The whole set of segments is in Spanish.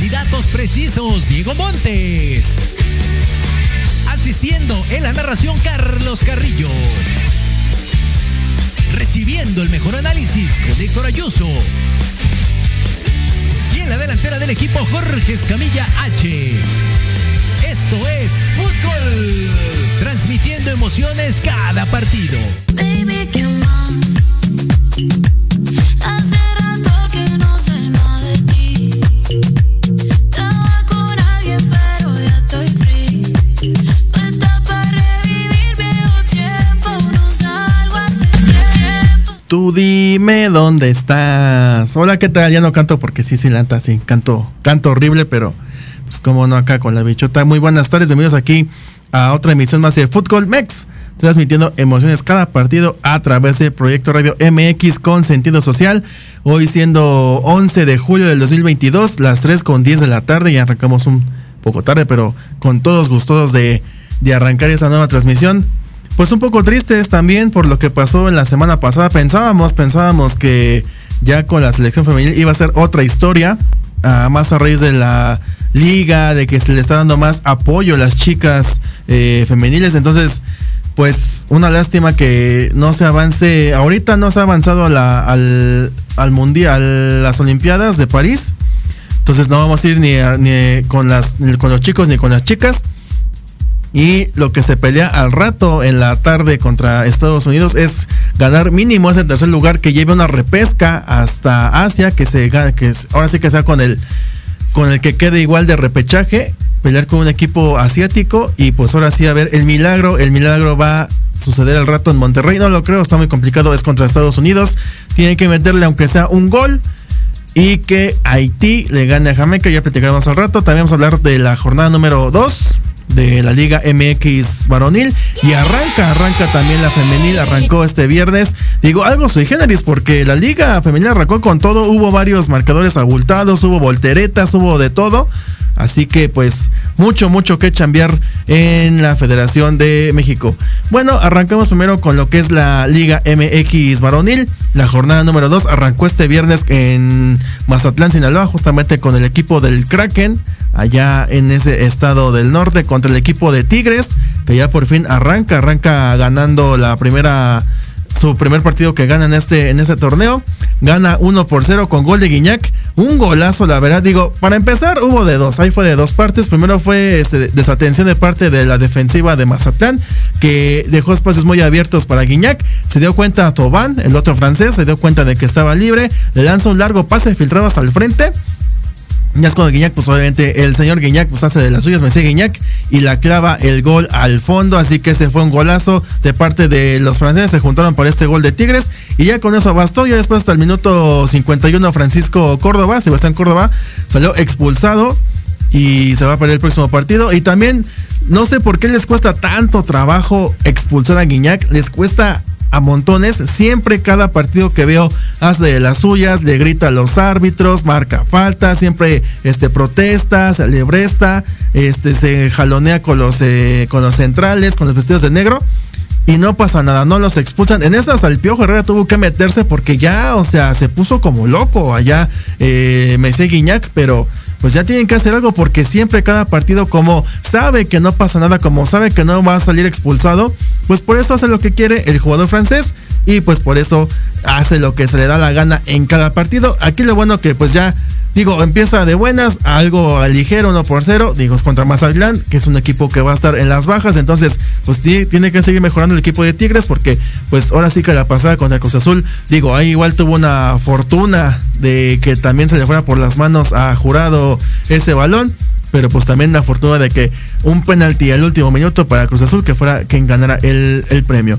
Y Datos Precisos, Diego Montes. Asistiendo en la narración, Carlos Carrillo. Recibiendo el mejor análisis con Héctor Ayuso. Y en la delantera del equipo, Jorge Escamilla H. Esto es Fútbol, transmitiendo emociones cada partido. Baby, que no Tú dime dónde estás. Hola, ¿qué tal? Ya no canto porque sí, sí, lanta, sí, canto, canto horrible, pero pues como no acá con la bichota. Muy buenas tardes, bienvenidos aquí a otra emisión más de Fútbol Mex, transmitiendo emociones cada partido a través del proyecto Radio MX con sentido social. Hoy siendo 11 de julio del 2022, las 3 con 10 de la tarde, y arrancamos un poco tarde, pero con todos gustosos de, de arrancar esta nueva transmisión. Pues un poco tristes también por lo que pasó en la semana pasada. Pensábamos, pensábamos que ya con la selección femenil iba a ser otra historia. ah, más a raíz de la liga, de que se le está dando más apoyo a las chicas eh, femeniles. Entonces, pues una lástima que no se avance. Ahorita no se ha avanzado a la- al, al mundial, las Olimpiadas de París. Entonces no vamos a ir ni, a- ni ni con los chicos ni con las chicas. Y lo que se pelea al rato en la tarde contra Estados Unidos es ganar mínimo ese tercer lugar que lleve una repesca hasta Asia, que se que ahora sí que sea con el con el que quede igual de repechaje, pelear con un equipo asiático y pues ahora sí a ver el milagro, el milagro va a suceder al rato en Monterrey, no lo creo, está muy complicado, es contra Estados Unidos, tienen que meterle aunque sea un gol y que Haití le gane a Jamaica, ya platicaremos al rato. También vamos a hablar de la jornada número 2 de la Liga MX varonil y arranca, arranca también la femenil, arrancó este viernes. Digo, algo sui generis porque la Liga femenil arrancó con todo, hubo varios marcadores abultados, hubo volteretas, hubo de todo. Así que pues mucho, mucho que chambear en la Federación de México. Bueno, arrancamos primero con lo que es la Liga MX varonil. La jornada número 2 arrancó este viernes en Mazatlán, Sinaloa, justamente con el equipo del Kraken, allá en ese estado del norte, contra el equipo de Tigres, que ya por fin arranca, arranca ganando la primera su primer partido que gana en este, en este torneo. Gana 1 por 0 con gol de Guiñac. Un golazo, la verdad. Digo, para empezar, hubo de dos. Ahí fue de dos partes. Primero fue este, desatención de parte de la defensiva de Mazatlán, que dejó espacios muy abiertos para Guiñac. Se dio cuenta Tobán, el otro francés, se dio cuenta de que estaba libre. Le lanza un largo pase filtrado hasta el frente. Ya es cuando Guiñac, pues obviamente el señor Guiñac pues hace de las suyas, me sigue Guiñac y la clava el gol al fondo, así que ese fue un golazo de parte de los franceses, se juntaron por este gol de Tigres y ya con eso bastó, ya después hasta el minuto 51 Francisco Córdoba, Sebastián Córdoba salió expulsado y se va a perder el próximo partido y también no sé por qué les cuesta tanto trabajo expulsar a Guiñac, les cuesta a montones. Siempre cada partido que veo hace de las suyas, le grita a los árbitros, marca falta, siempre este protesta, se alebresta, este se jalonea con los eh, con los centrales, con los vestidos de negro. Y no pasa nada, no los expulsan. En esas al Piojo Herrera tuvo que meterse porque ya, o sea, se puso como loco allá eh, Guiñac, pero pues ya tienen que hacer algo porque siempre cada partido como sabe que no pasa nada, como sabe que no va a salir expulsado, pues por eso hace lo que quiere el jugador francés y pues por eso hace lo que se le da la gana en cada partido. Aquí lo bueno que pues ya digo, empieza de buenas, algo ligero, 1 por 0, digo, es contra Mazatlán, que es un equipo que va a estar en las bajas, entonces pues sí, tiene que seguir mejorando el equipo de Tigres porque pues ahora sí que la pasada contra el Cruz Azul, digo, ahí igual tuvo una fortuna de que también se le fuera por las manos a Jurado ese balón, pero pues también la fortuna de que un penalti al último minuto para Cruz Azul que fuera quien ganara el, el premio.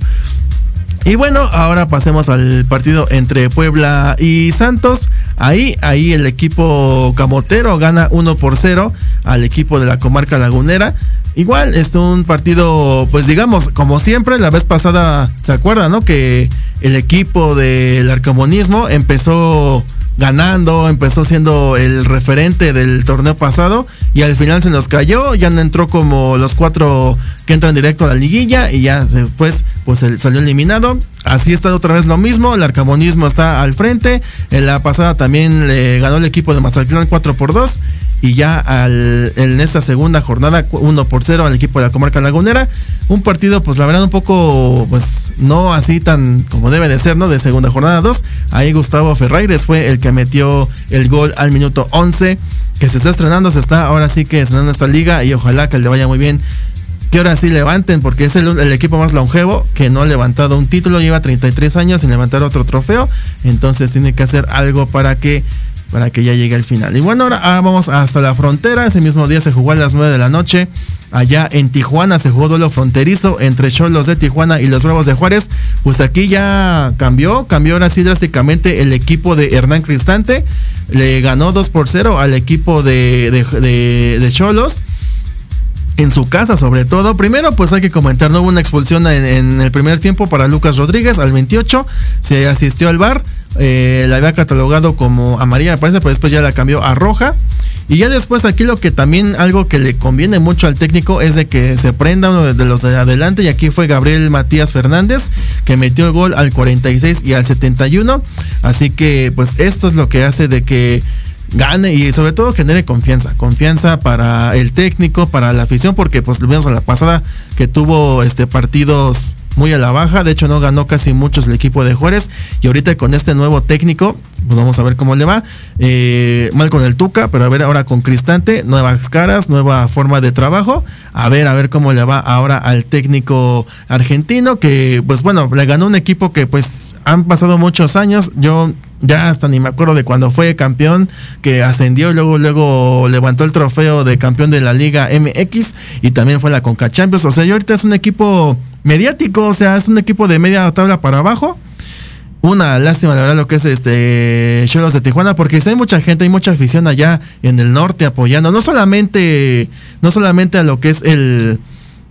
Y bueno, ahora pasemos al partido entre Puebla y Santos. Ahí, ahí el equipo camotero gana 1 por 0 al equipo de la comarca lagunera. Igual es un partido, pues digamos, como siempre, la vez pasada, ¿se acuerdan, no? Que el equipo del arcamonismo empezó ganando, empezó siendo el referente del torneo pasado y al final se nos cayó, ya no entró como los cuatro que entran directo a la liguilla y ya después pues salió eliminado. Así está otra vez lo mismo, el arcamonismo está al frente, en la pasada también le ganó el equipo de Mazatlán 4 por 2 y ya al, en esta segunda jornada 1 por 0 al equipo de la comarca lagunera. Un partido, pues la verdad, un poco, pues no así tan como debe de ser, ¿no? De segunda jornada 2. Ahí Gustavo Ferreires fue el que metió el gol al minuto 11. Que se está estrenando, se está ahora sí que estrenando esta liga y ojalá que le vaya muy bien. Que ahora sí levanten, porque es el, equipo más longevo que no ha levantado un título, lleva 33 años sin levantar otro trofeo. Entonces tiene que hacer algo para que para que ya llegue al final. Y bueno, ahora ah, vamos hasta la frontera. Ese mismo día se jugó a las 9 de la noche. Allá en Tijuana se jugó duelo fronterizo entre Cholos de Tijuana y los Bravos de Juárez. Pues aquí ya cambió, cambió ahora sí drásticamente el equipo de Hernán Cristante. Le ganó 2 por 0 al equipo de Cholos en su casa sobre todo. Primero, pues hay que comentar, no hubo una expulsión en, el primer tiempo para Lucas Rodríguez al 28. Se asistió al bar, eh, la había catalogado como amarilla, me parece, pero después ya la cambió a roja. Y ya después aquí lo que también algo que le conviene mucho al técnico es de que se prenda uno de los de adelante y aquí fue Gabriel Matías Fernández que metió el gol al 46 y al 71. Así que pues esto es lo que hace de que gane y sobre todo genere confianza, confianza para el técnico, para la afición, porque pues lo vimos a la pasada que tuvo este partidos muy a la baja, de hecho no ganó casi muchos el equipo de Juárez. Y ahorita con este nuevo técnico, pues vamos a ver cómo le va, Eh, mal con el Tuca, pero a ver ahora con Cristante, nuevas caras, nueva forma de trabajo, a ver, a ver cómo le va ahora al técnico argentino, que pues bueno, le ganó un equipo que pues han pasado muchos años, yo ya hasta ni me acuerdo de cuando fue campeón, que ascendió luego, luego levantó el trofeo de campeón de la Liga MX y también fue la Conca Champions. O sea, y ahorita es un equipo mediático, o sea, es un equipo de media tabla para abajo. Una lástima, la verdad, lo que es este Cholos de Tijuana, porque hay mucha gente, hay mucha afición allá en el norte apoyando, no solamente, no solamente a lo que es el,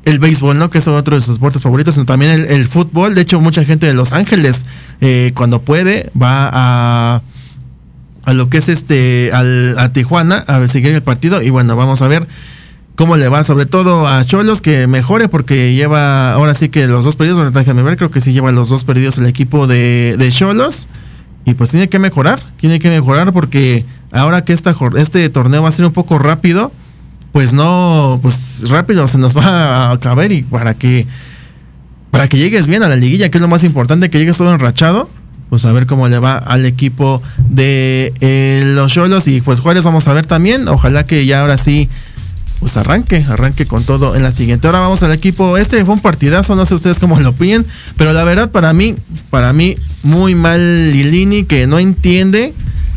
el béisbol, ¿no? Que es otro de sus deportes favoritos, sino también el, fútbol. De hecho, mucha gente de Los Ángeles, eh, cuando puede, va a, a lo que es este, al, a Tijuana, a ver, seguir el partido. Y bueno, vamos a ver cómo le va, sobre todo a Cholos, que mejore, porque lleva, ahora sí que los dos perdidos, déjame ver, creo que sí lleva los dos perdidos el equipo de, de Cholos. Y pues tiene que mejorar, tiene que mejorar porque ahora que esta, este torneo va a ser un poco rápido, pues no, pues rápido se nos va a acabar y para que para que llegues bien a la liguilla, que es lo más importante, que llegues todo enrachado, pues a ver cómo le va al equipo de eh, los Cholos y pues Juárez vamos a ver también, ojalá que ya ahora sí pues arranque, arranque con todo en la siguiente. Ahora vamos al equipo, este fue un partidazo, no sé ustedes cómo lo opinen, pero la verdad para mí, para mí muy mal Lilini que no entiende,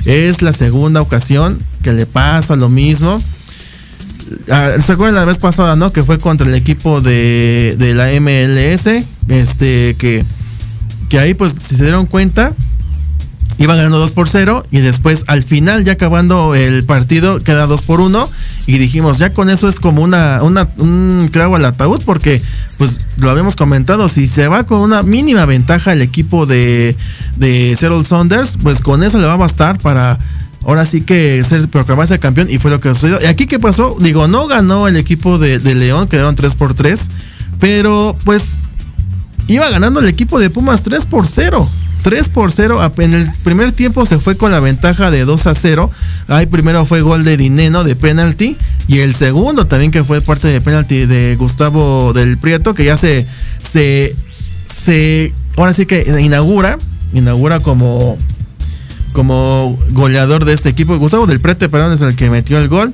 es la segunda ocasión que le pasa lo mismo. Ah, ¿Se acuerdan la vez pasada, no? Que fue contra el equipo de, de la MLS. Este, que, que ahí, pues, si se dieron cuenta, iba ganando 2 por 0. Y después, al final, ya acabando el partido, queda 2 por 1. Y dijimos, ya con eso es como una, una, un clavo al ataúd, porque, pues, lo habíamos comentado. Si se va con una mínima ventaja el equipo de, de Seattle Saunders, pues con eso le va a bastar para ahora sí que ser proclamarse campeón y fue lo que sucedió. ¿Y aquí qué pasó? Digo, no ganó el equipo de, León, quedaron 3 por 3, pero pues iba ganando el equipo de Pumas 3 por 0. 3 por 0. En el primer tiempo se fue con la ventaja de 2 a 0. Ahí primero fue gol de Dineno de penalti. Y el segundo también que fue parte de penalti de Gustavo del Prieto, que ya se, se, se, ahora sí que inaugura, inaugura como, como goleador de este equipo. Gustavo del Prete, perdón, es el que metió el gol.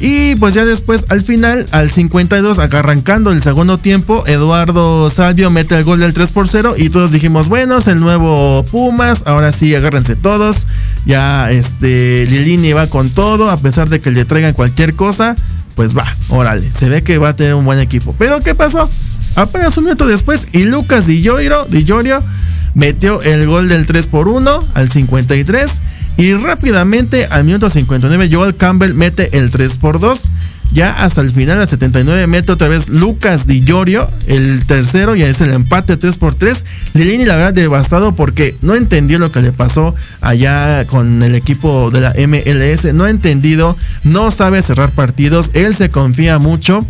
Y pues ya después, al final, al 52, acá arrancando el segundo tiempo, Eduardo Salvio mete el gol del 3 por 0 y todos dijimos, bueno, es el nuevo Pumas, ahora sí, agárrense todos. Ya este Lilini va con todo, a pesar de que le traigan cualquier cosa, pues va, órale, se ve que va a tener un buen equipo. Pero ¿qué pasó? Apenas un minuto después, y Lucas Di Llorio, Di metió el gol del 3 por 1 al 53 y rápidamente al minuto 59 Joel Campbell mete el 3 por 2 ya hasta el final al 79 mete otra vez Lucas Di Llorio el tercero ya es el empate 3 por 3 Lilini la verdad devastado porque no entendió lo que le pasó allá con el equipo de la MLS no ha entendido no sabe cerrar partidos él se confía mucho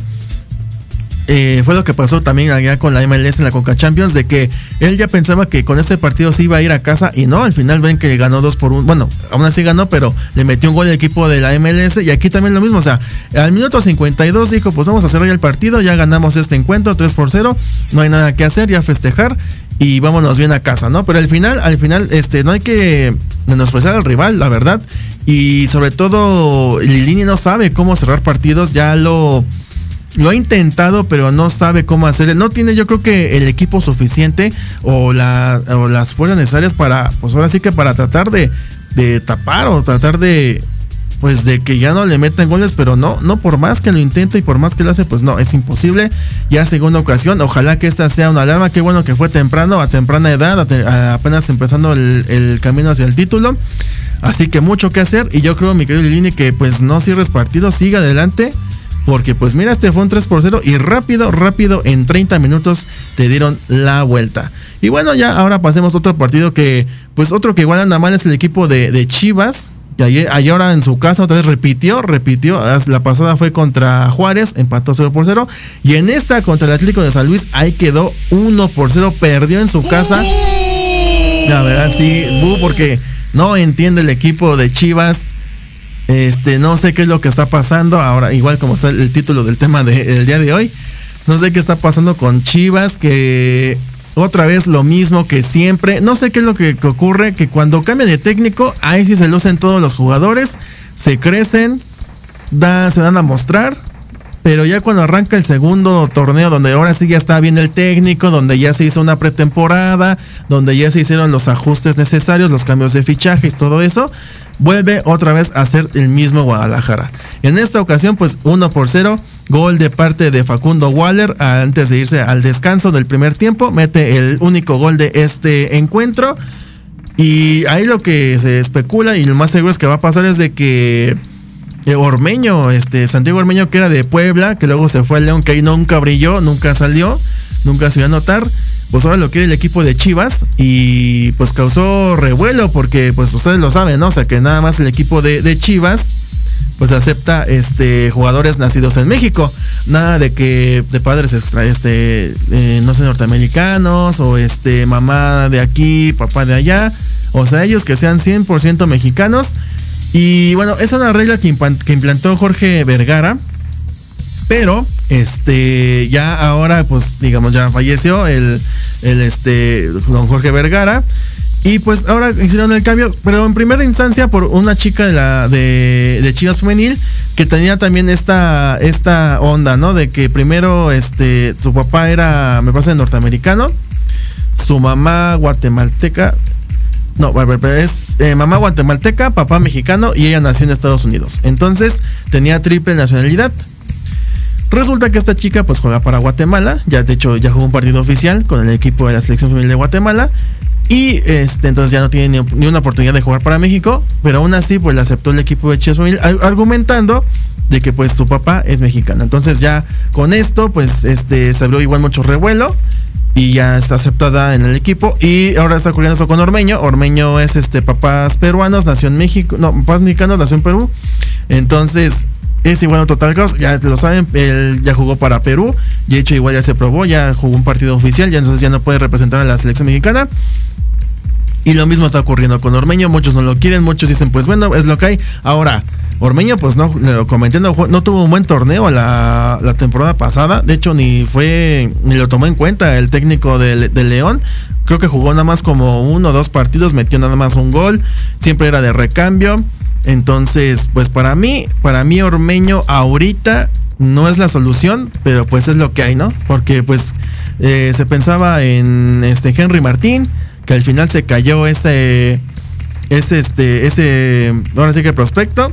eh, fue lo que pasó también allá con la MLS en la Coca Champions, de que él ya pensaba que con este partido se iba a ir a casa y no, al final ven que ganó 2 por 1. Bueno, aún así ganó, pero le metió un gol al equipo de la MLS y aquí también lo mismo. O sea, al minuto 52 dijo, pues vamos a cerrar el partido, ya ganamos este encuentro 3 por 0, no hay nada que hacer, ya festejar y vámonos bien a casa, ¿no? Pero al final, al final, este, no hay que menospreciar al rival, la verdad. Y sobre todo, Lilini no sabe cómo cerrar partidos, ya lo lo ha intentado, pero no sabe cómo hacerlo. No tiene, yo creo que el equipo suficiente o, la, o las fuerzas necesarias para, pues ahora sí que para tratar de, tapar o tratar de pues de que ya no le metan goles, pero no, no por más que lo intente y por más que lo hace, pues no, es imposible. Ya segunda ocasión, ojalá que esta sea una alarma, qué bueno que fue temprano, a temprana edad, apenas empezando el, el camino hacia el título. Así que mucho que hacer y yo creo, mi querido Lilini, que pues no cierres partido, siga adelante. Porque pues mira, este fue un 3 por 0 y rápido, rápido, en 30 minutos te dieron la vuelta. Y bueno, ya ahora pasemos a otro partido que, pues otro que igual anda mal es el equipo de, Chivas. Que ayer, ayer ahora en su casa otra vez repitió, repitió. La pasada fue contra Juárez, empató 0 por 0. Y en esta contra el Atlético de San Luis, ahí quedó 1 por 0, perdió en su casa. La verdad sí, porque no entiende el equipo de Chivas. Este, no sé qué es lo que está pasando. Ahora, igual como está el título del tema de- del día de hoy. No sé qué está pasando con Chivas, que otra vez lo mismo que siempre. No sé qué es lo que, que ocurre, que cuando cambia de técnico, ahí sí se lucen todos los jugadores, se crecen, se dan a mostrar. Pero ya cuando arranca el segundo torneo, donde ahora sí ya está bien el técnico, donde ya se hizo una pretemporada, donde ya se hicieron los ajustes necesarios, los cambios de fichajes, todo eso, vuelve otra vez a ser el mismo Guadalajara. En esta ocasión, pues 1 por 0, gol de parte de Facundo Waller antes de irse al descanso del primer tiempo, mete el único gol de este encuentro. Y ahí lo que se especula y lo más seguro es que va a pasar es de que Ormeño, este Santiago Ormeño que era de Puebla, que luego se fue al León, que ahí nunca brilló, nunca salió, nunca se iba a notar. Pues ahora lo quiere el equipo de Chivas y pues causó revuelo porque pues ustedes lo saben, ¿no? O sea que nada más el equipo de, de Chivas pues acepta este jugadores nacidos en México. Nada de que de padres extra, este, eh, no sé, norteamericanos o este mamá de aquí, papá de allá. O sea, ellos que sean 100% mexicanos. Y bueno, es una regla que, que implantó Jorge Vergara. Pero, este, ya ahora, pues, digamos, ya falleció el, el este, don Jorge Vergara. Y pues ahora hicieron el cambio, pero en primera instancia por una chica de la de, de Chivas Femenil que tenía también esta esta onda, ¿no? De que primero este su papá era me parece norteamericano, su mamá guatemalteca, no, es eh, mamá guatemalteca, papá mexicano y ella nació en Estados Unidos. Entonces tenía triple nacionalidad. Resulta que esta chica pues juega para Guatemala, ya de hecho ya jugó un partido oficial con el equipo de la selección femenil de Guatemala y este entonces ya no tiene ni, una oportunidad de jugar para México, pero aún así pues le aceptó el equipo de Chivas argumentando de que pues su papá es mexicano. Entonces ya con esto pues este se abrió igual mucho revuelo y ya está aceptada en el equipo y ahora está ocurriendo eso con Ormeño. Ormeño es este papás peruanos, nació en México, no, papás mexicanos, nació en Perú. Entonces es igual un total caos, ya lo saben, él ya jugó para Perú, de hecho igual ya se probó, ya jugó un partido oficial, ya entonces ya no puede representar a la selección mexicana. Y lo mismo está ocurriendo con Ormeño, muchos no lo quieren, muchos dicen, pues bueno, es lo que hay. Ahora, Ormeño, pues no, lo comenté, no, no tuvo un buen torneo la, la temporada pasada, de hecho ni fue, ni lo tomó en cuenta el técnico del de León. Creo que jugó nada más como uno o dos partidos, metió nada más un gol, siempre era de recambio. Entonces, pues para mí, para mí Ormeño ahorita no es la solución, pero pues es lo que hay, ¿no? Porque pues eh, se pensaba en este Henry Martín, que al final se cayó ese, ese, este, ese, ahora sí que prospecto.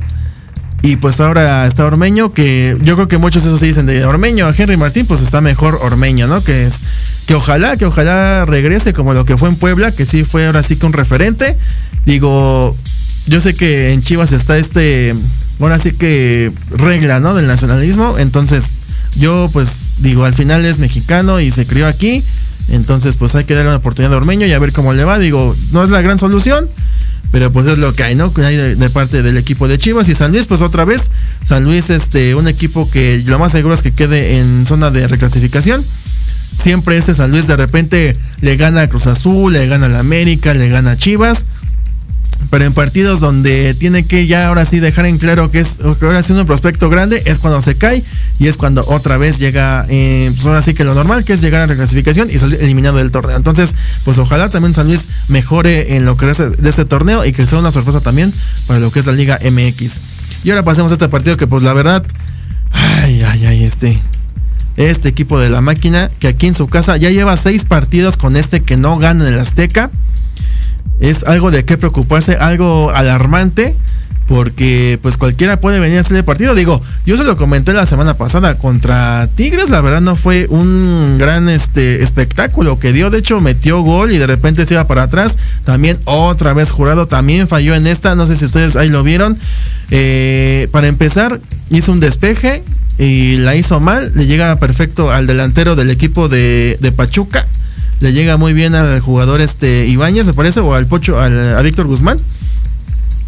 Y pues ahora está Ormeño, que yo creo que muchos de esos se dicen de Ormeño a Henry Martín, pues está mejor Ormeño, ¿no? Que es, que ojalá, que ojalá regrese como lo que fue en Puebla, que sí fue ahora sí que un referente. Digo, yo sé que en Chivas está este, ahora sí que regla, ¿no? Del nacionalismo. Entonces, yo pues digo, al final es mexicano y se crió aquí. Entonces, pues hay que darle una oportunidad a Ormeño y a ver cómo le va. Digo, no es la gran solución, pero pues es lo que hay, ¿no? Que hay de, parte del equipo de Chivas y San Luis, pues otra vez. San Luis, este, un equipo que lo más seguro es que quede en zona de reclasificación. Siempre este San Luis de repente le gana a Cruz Azul, le gana a la América, le gana a Chivas. Pero en partidos donde tiene que ya ahora sí dejar en claro que es que ahora sí un prospecto grande, es cuando se cae y es cuando otra vez llega, eh, pues ahora sí que lo normal, que es llegar a la reclasificación y salir eliminado del torneo. Entonces, pues ojalá también San Luis mejore en lo que es de este torneo y que sea una sorpresa también para lo que es la Liga MX. Y ahora pasemos a este partido que pues la verdad, ay, ay, ay, este, este equipo de la máquina que aquí en su casa ya lleva seis partidos con este que no gana en el Azteca. Es algo de qué preocuparse, algo alarmante. Porque pues cualquiera puede venir a hacer el partido. Digo, yo se lo comenté la semana pasada contra Tigres. La verdad no fue un gran este, espectáculo que dio. De hecho metió gol y de repente se iba para atrás. También otra vez jurado. También falló en esta. No sé si ustedes ahí lo vieron. Eh, para empezar hizo un despeje y la hizo mal. Le llega perfecto al delantero del equipo de, de Pachuca. Le llega muy bien al jugador este Ibáñez, me parece, o al Pocho, al, a Víctor Guzmán.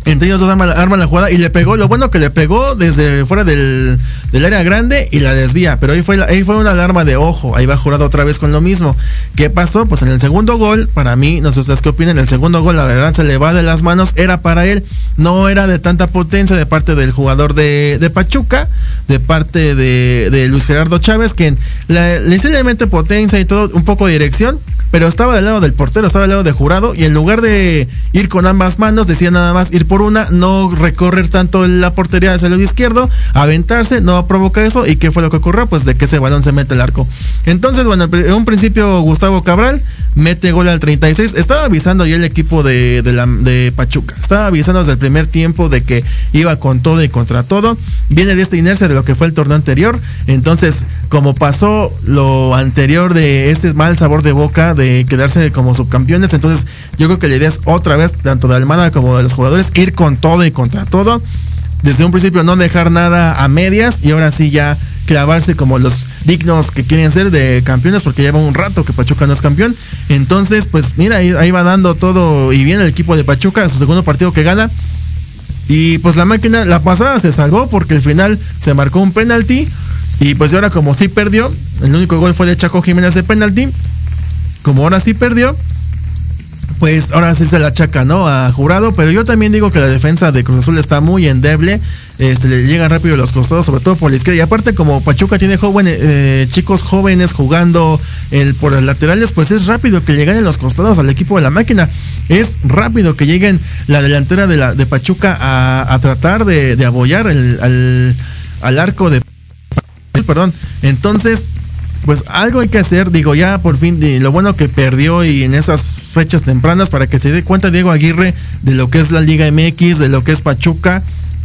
Entre ellos dos arman la jugada y le pegó. Lo bueno que le pegó desde fuera del, del área grande y la desvía. Pero ahí fue, ahí fue una alarma de ojo. Ahí va jurado otra vez con lo mismo. ¿Qué pasó? Pues en el segundo gol, para mí, no sé ustedes qué opinan, el segundo gol, la verdad, se le va de las manos. Era para él. No era de tanta potencia de parte del jugador de, de Pachuca, de parte de, de Luis Gerardo Chávez, la, le levemente potencia y todo, un poco de dirección. Pero estaba del lado del portero, estaba del lado de jurado. Y en lugar de ir con ambas manos, decía nada más ir por una, no recorrer tanto la portería hacia el izquierdo, aventarse, no provoca eso. ¿Y qué fue lo que ocurrió? Pues de que ese balón se mete al arco. Entonces, bueno, en un principio Gustavo Cabral mete gol al 36. Estaba avisando ya el equipo de, de, de Pachuca. Estaba avisando desde el primer tiempo de que iba con todo y contra todo. Viene de esta inercia de lo que fue el torneo anterior. Entonces, como pasó lo anterior de este mal sabor de boca de quedarse como subcampeones, entonces yo creo que la idea es otra vez, tanto de Almada como de los jugadores, ir con todo y contra todo. Desde un principio no dejar nada a medias y ahora sí ya clavarse como los dignos que quieren ser de campeones porque lleva un rato que Pachuca no es campeón. Entonces, pues mira, ahí, va dando todo y viene el equipo de Pachuca, su segundo partido que gana. Y pues la máquina, la pasada se salvó porque al final se marcó un penalti. Y pues ahora como sí perdió, el único gol fue de Chaco Jiménez de penalti. Como ahora sí perdió, pues ahora sí se la achaca, ¿no? A jurado. Pero yo también digo que la defensa de Cruz Azul está muy endeble. Este, le llegan rápido los costados, sobre todo por la izquierda. Y aparte, como Pachuca tiene jóvenes, eh, chicos jóvenes jugando el, por los laterales, pues es rápido que lleguen en los costados al equipo de la máquina. Es rápido que lleguen la delantera de, la, de Pachuca a, tratar de, abollar el- al, al arco de perdón. Entonces, pues algo hay que hacer. Digo, ya por fin, lo bueno que perdió y en esas fechas tempranas para que se dé cuenta Diego Aguirre de lo que es la Liga MX, de lo que es Pachuca,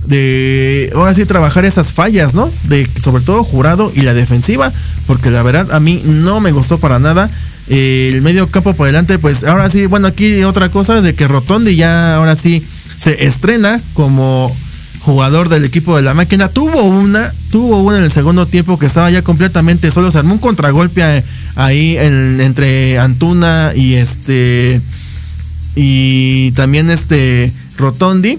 de ahora sí trabajar esas fallas, ¿no? De sobre todo jurado y la defensiva, porque la verdad a mí no me gustó para nada. Eh, el medio campo por delante, pues ahora sí, bueno, aquí otra cosa de que Rotondi ya ahora sí se estrena como jugador del equipo de la máquina. Tuvo una, tuvo una en el segundo tiempo que estaba ya completamente solo. Se armó un contragolpe a- ahí en- entre Antuna y este. Y también este Rotondi.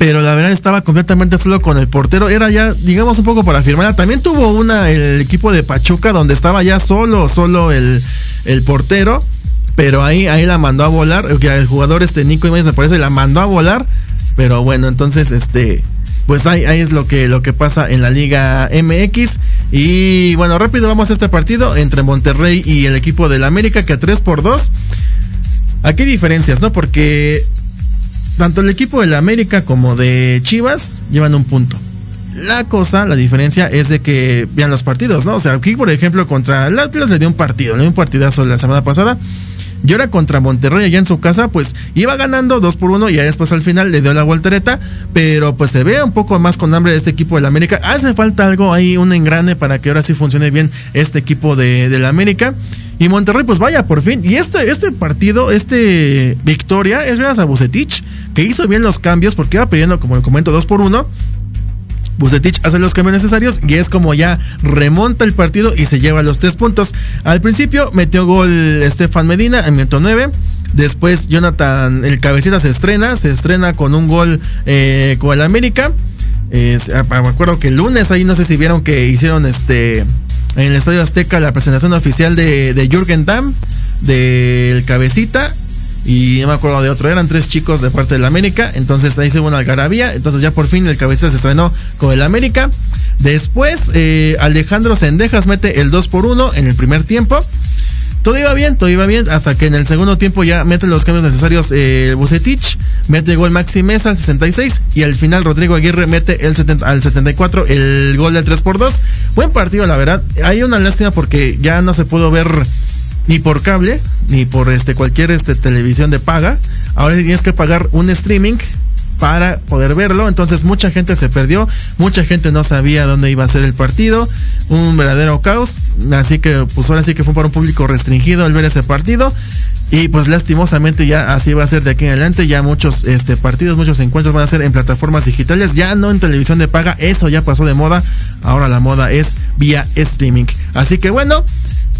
Pero la verdad estaba completamente solo con el portero. Era ya, digamos, un poco para firmar. También tuvo una el equipo de Pachuca donde estaba ya solo, solo el, el portero. Pero ahí, ahí la mandó a volar. El, jugador este Nico Imanes me parece la mandó a volar. Pero bueno, entonces este. Pues ahí, ahí es lo que, lo que pasa en la Liga MX. Y bueno, rápido vamos a este partido entre Monterrey y el equipo del América, que a 3 por 2. Aquí hay diferencias, ¿no? Porque tanto el equipo del América como de Chivas llevan un punto. La cosa, la diferencia es de que vean los partidos, ¿no? O sea, aquí, por ejemplo, contra el Atlas le dio un partido, le dio un partidazo la semana pasada. Y ahora contra Monterrey allá en su casa, pues iba ganando 2 por 1 y después al final le dio la voltereta. Pero pues se ve un poco más con hambre este equipo del América. Hace falta algo ahí, un engrane para que ahora sí funcione bien este equipo de, del América. Y Monterrey, pues vaya, por fin. Y este, este partido, este victoria, es gracias a Bucetich, que hizo bien los cambios porque iba perdiendo, como le comento, 2 por 1. Bucetich hace los cambios necesarios y es como ya remonta el partido y se lleva los tres puntos. Al principio metió gol Estefan Medina en minuto 9. Después Jonathan, el cabecita se estrena, se estrena con un gol eh, con el América. Ah, me acuerdo que el lunes ahí no sé si vieron que hicieron este en el Estadio Azteca la presentación oficial de, de Jürgen Damm, del cabecita y no me acuerdo de otro, eran tres chicos de parte del América, entonces ahí se hubo una algarabía, entonces ya por fin el cabecita se estrenó con el América. Después eh, Alejandro Sendejas mete el 2 por 1 en el primer tiempo. Todo iba bien, todo iba bien, hasta que en el segundo tiempo ya mete los cambios necesarios eh, Bucetich, mete el gol Maxi Mesa al 66 y al final Rodrigo Aguirre mete el 70 al 74 el gol del 3 por 2. Buen partido, la verdad. Hay una lástima porque ya no se pudo ver ni por cable, ni por este cualquier este televisión de paga. Ahora tienes que pagar un streaming para poder verlo. Entonces mucha gente se perdió, mucha gente no sabía dónde iba a ser el partido, un verdadero caos. Así que pues ahora sí que fue para un público restringido el ver ese partido. Y pues lastimosamente ya así va a ser de aquí en adelante. Ya muchos este, partidos, muchos encuentros van a ser en plataformas digitales, ya no en televisión de paga. Eso ya pasó de moda. Ahora la moda es vía streaming. Así que bueno,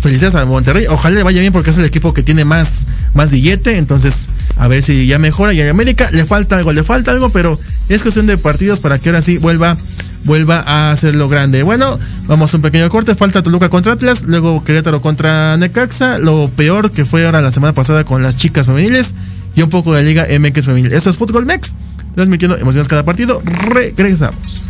felicidades a Monterrey. Ojalá le vaya bien porque es el equipo que tiene más, más billete. Entonces, a ver si ya mejora. Y a América le falta algo, le falta algo, pero es cuestión de partidos para que ahora sí vuelva, vuelva a hacerlo grande. Bueno, vamos a un pequeño corte. Falta Toluca contra Atlas, luego Querétaro contra Necaxa. Lo peor que fue ahora la semana pasada con las chicas femeniles y un poco de Liga MX femenil. Eso es Fútbol Mex. Transmitiendo emociones cada partido. Regresamos.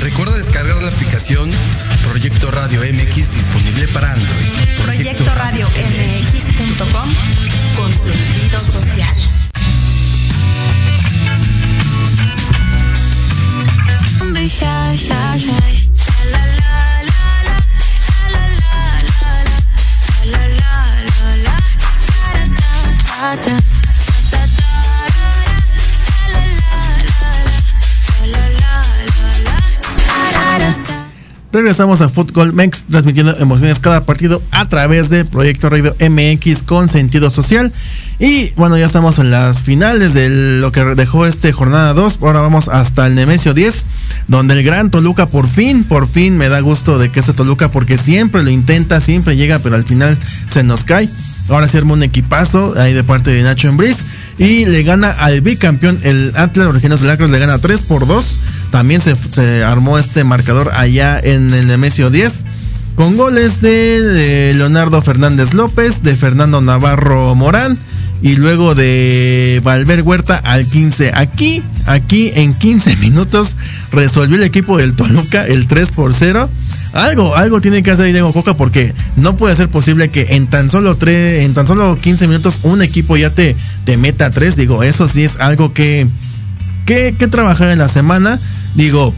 Recuerda descargar la aplicación Proyecto Radio MX disponible para Android. Proyecto Radio MX.com con sentido social. Regresamos a Fútbol Mex, transmitiendo emociones cada partido a través de Proyecto Radio MX con sentido social. Y bueno, ya estamos en las finales de lo que dejó este jornada 2. Ahora vamos hasta el Nemesio 10, donde el gran Toluca por fin, por fin me da gusto de que este Toluca, porque siempre lo intenta, siempre llega, pero al final se nos cae. Ahora se un equipazo ahí de parte de Nacho Embriz. Y le gana al bicampeón, el Atlas Originales de le gana 3 por 2. También se, armó este marcador allá en el Nemesio 10. Con goles de Leonardo Fernández López, de Fernando Navarro Morán y luego de Valver Huerta al 15. Aquí, aquí en 15 minutos resolvió el equipo del Toluca el 3 por 0. Algo, algo tiene que hacer Diego Coca porque no puede ser posible que en tan solo tres, en tan solo 15 minutos un equipo ya te, te meta 3. Digo, eso sí es algo que, que, que trabajar en la semana. Digo,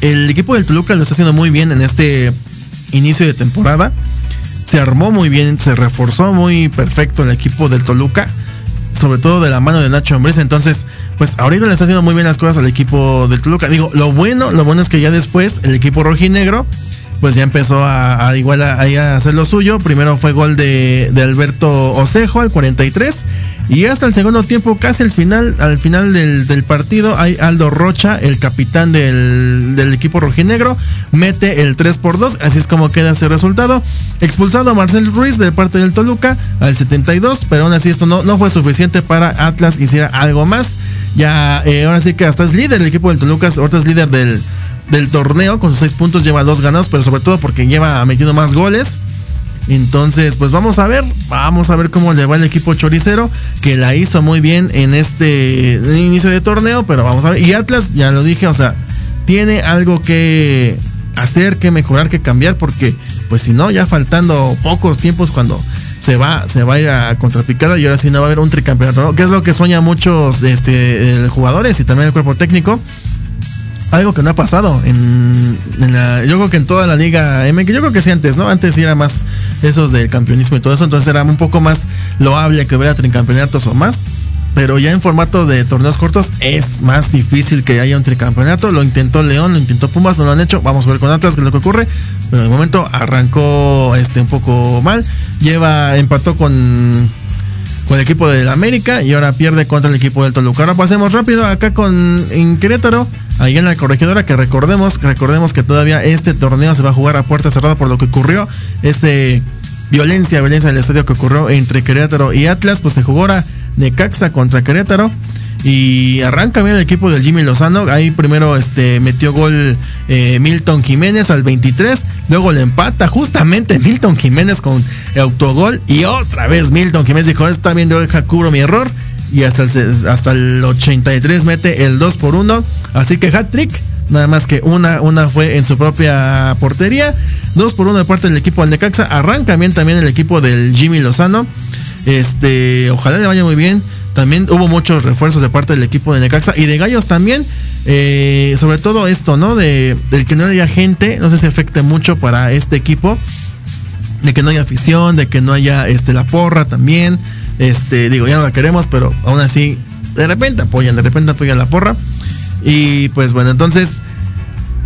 el equipo del Toluca lo está haciendo muy bien en este inicio de temporada. Se armó muy bien, se reforzó muy perfecto el equipo del Toluca, sobre todo de la mano de Nacho Ambriz. Entonces, pues ahorita le está haciendo muy bien las cosas al equipo del Toluca. Digo, lo bueno, lo bueno es que ya después el equipo rojinegro pues ya empezó a, a igual a, hacer lo suyo. Primero fue gol de, de Alberto Osejo al 43 y hasta el segundo tiempo, casi al final, al final del, partido, hay Aldo Rocha, el capitán del, del equipo rojinegro, mete el 3 por 2, así es como queda ese resultado. Expulsado Marcel Ruiz de parte del Toluca al 72, pero aún así esto no, no fue suficiente para Atlas hiciera algo más. Ya, eh, ahora sí que hasta es líder el equipo del Toluca, ahorita es líder del, del torneo con sus 6 puntos, lleva dos ganados, pero sobre todo porque lleva metido más goles. Entonces, pues vamos a ver, vamos a ver cómo le va el equipo choricero, que la hizo muy bien en este inicio de torneo, pero vamos a ver. Y Atlas, ya lo dije, o sea, tiene algo que hacer, que mejorar, que cambiar, porque pues si no, ya faltando pocos tiempos cuando se va, se va a ir a contrapicada y ahora sí no va a haber un tricampeonato, ¿no? que es lo que sueña muchos este, eh, jugadores y también el cuerpo técnico algo que no ha pasado en, la, yo creo que en toda la liga MX, yo creo que sí antes, ¿no? Antes era más esos del campeonismo y todo eso, entonces era un poco más loable que hubiera tricampeonatos o más. Pero ya en formato de torneos cortos es más difícil que haya un tricampeonato. Lo intentó León, lo intentó Pumas, no lo han hecho. Vamos a ver con Atlas qué es lo que ocurre. Pero de momento arrancó este un poco mal. Lleva, empató con con el equipo del América y ahora pierde contra el equipo del Toluca. Ahora pasemos rápido acá con en Querétaro, ahí en la corregidora, que recordemos, recordemos que todavía este torneo se va a jugar a puerta cerrada por lo que ocurrió, ese violencia, violencia en el estadio que ocurrió entre Querétaro y Atlas, pues se jugó ahora Necaxa contra Querétaro. Y arranca bien el equipo del Jimmy Lozano. Ahí primero este, metió gol eh, Milton Jiménez al 23. Luego le empata justamente Milton Jiménez con el autogol. Y otra vez Milton Jiménez dijo, está bien, deja cubro mi error. Y hasta el, hasta el 83 mete el 2 por 1. Así que hat trick. Nada más que una, una fue en su propia portería. 2 por 1 de parte del equipo del Necaxa. Arranca bien también el equipo del Jimmy Lozano. Este, ojalá le vaya muy bien. También hubo muchos refuerzos de parte del equipo de Necaxa y de Gallos también. Eh, sobre todo esto, ¿no? De, del que no haya gente, no sé si afecte mucho para este equipo. De que no haya afición, de que no haya este, la porra también. Este, digo, ya no la queremos, pero aún así, de repente apoyan, de repente apoyan la porra. Y pues bueno, entonces,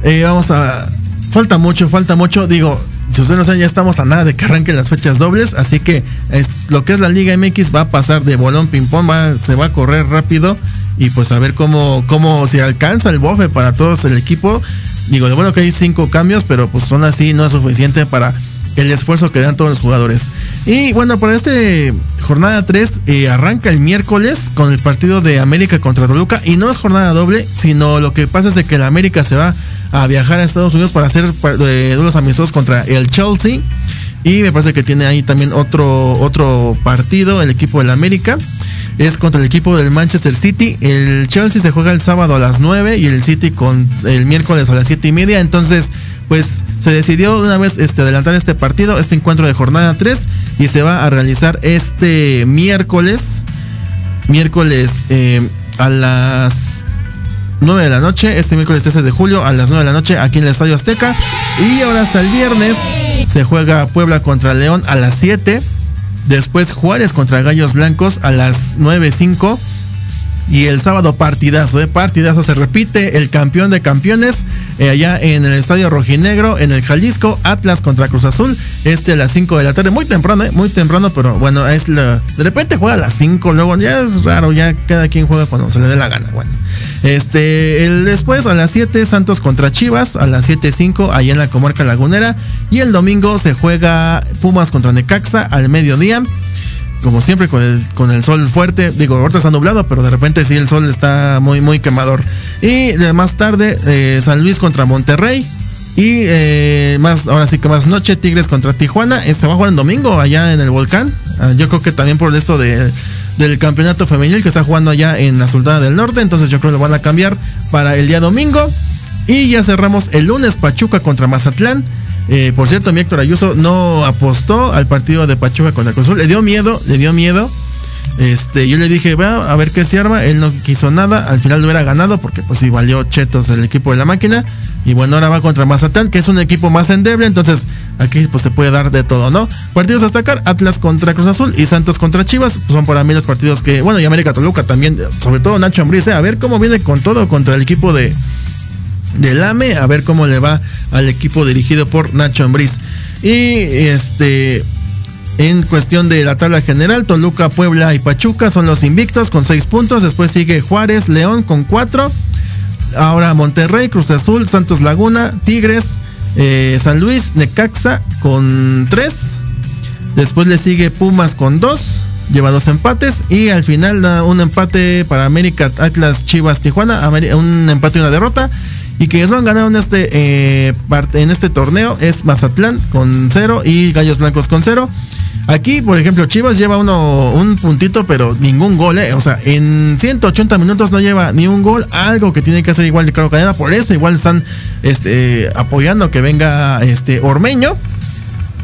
eh, vamos a. Falta mucho, falta mucho. Digo, si ustedes no saben, ya estamos a nada de que arranquen las fechas dobles, así que lo que es la Liga MX va a pasar de bolón ping-pong, se va a correr rápido y pues a ver cómo, cómo se alcanza el bofe para todos el equipo. Digo, bueno que hay cinco cambios, pero pues son así, no es suficiente para el esfuerzo que dan todos los jugadores. Y bueno, para este jornada 3 eh, arranca el miércoles con el partido de América contra Toluca y no es jornada doble, sino lo que pasa es de que la América se va a viajar a Estados Unidos para hacer eh, amistosos contra el Chelsea. Y me parece que tiene ahí también otro, otro partido, el equipo del América. Es contra el equipo del Manchester City. El Chelsea se juega el sábado a las 9 y el City con el miércoles a las 7 y media. Entonces, pues se decidió una vez este, adelantar este partido, este encuentro de jornada 3. Y se va a realizar este miércoles. Miércoles eh, a las 9 de la noche, este miércoles 13 de julio a las 9 de la noche aquí en el Estadio Azteca. Y ahora hasta el viernes se juega Puebla contra León a las 7. Después Juárez contra Gallos Blancos a las 9.05. Y el sábado partidazo, ¿eh? partidazo. Se repite el campeón de campeones eh, allá en el Estadio Rojinegro, en el Jalisco, Atlas contra Cruz Azul. Este a las 5 de la tarde, muy temprano, ¿eh? muy temprano, pero bueno, es la, de repente juega a las 5, luego ya es raro, ya cada quien juega cuando se le dé la gana. Bueno, este, el después a las 7 Santos contra Chivas, a las 7.05 allá en la comarca lagunera. Y el domingo se juega Pumas contra Necaxa al mediodía como siempre con el, con el sol fuerte, digo, ahorita está nublado, pero de repente sí el sol está muy, muy quemador. Y de más tarde, eh, San Luis contra Monterrey. Y eh, más, ahora sí que más noche, Tigres contra Tijuana. Eh, se va a jugar el domingo allá en el volcán. Ah, yo creo que también por esto de, del campeonato femenil que está jugando allá en la Sultana del Norte. Entonces yo creo que lo van a cambiar para el día domingo. Y ya cerramos el lunes Pachuca contra Mazatlán. Eh, por cierto, mi Héctor Ayuso no apostó al partido de Pachuca contra Cruz Azul. Le dio miedo, le dio miedo. Este, yo le dije, va a ver qué se arma. Él no quiso nada. Al final lo hubiera ganado porque pues sí valió chetos el equipo de la máquina. Y bueno, ahora va contra Mazatlán, que es un equipo más endeble. Entonces aquí pues se puede dar de todo, ¿no? Partidos a destacar, Atlas contra Cruz Azul y Santos contra Chivas. Son para mí los partidos que, bueno, y América Toluca también, sobre todo Nacho Ambriz, ¿eh? a ver cómo viene con todo contra el equipo de del AME, a ver cómo le va al equipo dirigido por Nacho Ambriz. Y este en cuestión de la tabla general, Toluca, Puebla y Pachuca son los invictos con seis puntos. Después sigue Juárez, León con cuatro. Ahora Monterrey, Cruz Azul, Santos Laguna, Tigres, eh, San Luis, Necaxa con tres. Después le sigue Pumas con dos. Lleva dos empates. Y al final da un empate para América, Atlas, Chivas, Tijuana. Un empate y una derrota. Y que son ganaron este, eh, parte- en este torneo es Mazatlán con cero y Gallos Blancos con cero. Aquí, por ejemplo, Chivas lleva uno, un puntito, pero ningún gol, ¿eh? O sea, en 180 minutos no lleva ni un gol, algo que tiene que hacer igual Ricardo Cadena. Por eso igual están este, apoyando que venga este Ormeño.